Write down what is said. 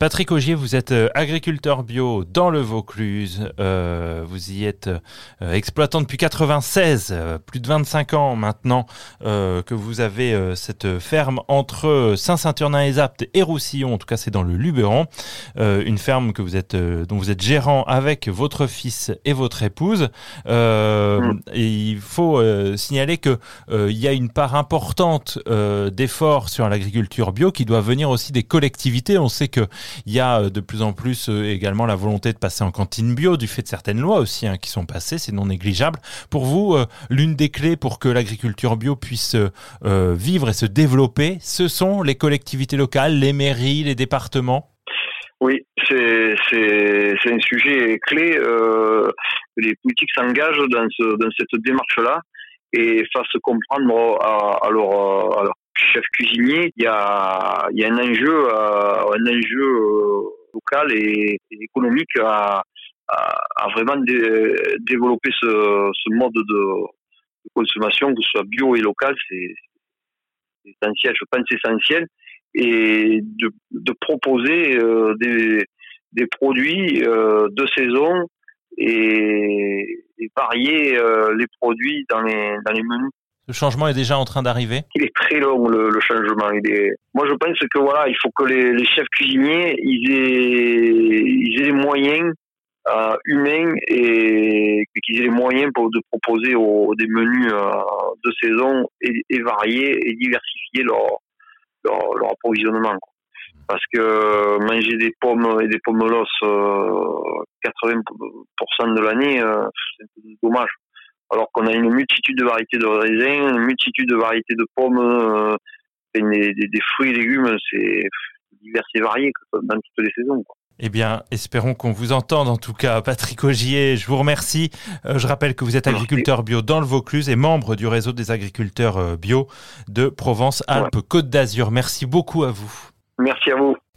Patrick Augier, vous êtes euh, agriculteur bio dans le Vaucluse. Euh, vous y êtes euh, exploitant depuis 96, plus de 25 ans maintenant que vous avez cette ferme entre Saint-Saturnin-et-Zapte et Roussillon. En tout cas, c'est dans le Luberon. une ferme que vous êtes, dont vous êtes gérant avec votre fils et votre épouse. Mm. Et il faut signaler que il y a une part importante d'efforts sur l'agriculture bio qui doit venir aussi des collectivités. On sait que il y a euh, de plus en plus euh, également la volonté de passer en cantine bio du fait de certaines lois aussi hein, qui sont passées, c'est non négligeable. Pour vous, euh, l'une des clés pour que l'agriculture bio puisse vivre et se développer, ce sont les collectivités locales, les mairies, les départements? Oui, c'est un sujet clé. les politiques s'engagent dans, dans cette démarche-là et fassent comprendre à, leur, chef cuisinier, il y a, y a un enjeu, euh, un enjeu euh, local et, économique à, à, vraiment développer ce, ce mode de, consommation, que ce soit bio et local, c'est essentiel, je pense essentiel, et de, de proposer euh, des, des produits de saison et, et varier les produits dans les, dans les menus. Le changement est déjà en train d'arriver Il est très long le, changement. Moi je pense que voilà, il faut que les, chefs cuisiniers ils aient, ils aient les moyens euh, humains et qu'ils aient les moyens pour de proposer des menus euh, de saison et, et, variés et diversifier leur, leur, approvisionnement. Parce que manger des pommes et des pommes euh, 80% de l'année, euh, c'est dommage alors qu'on a une multitude de variétés de raisins, une multitude de variétés de pommes, euh, des, fruits et légumes, c'est divers et varié dans toutes les saisons. Eh bien, espérons qu'on vous entende en tout cas. Patrick Augier, je vous remercie. Euh, je rappelle que vous êtes agriculteur bio dans le Vaucluse et membre du réseau des agriculteurs euh, bio de Provence-Alpes-Côte d'Azur. Merci beaucoup à vous. Merci à vous.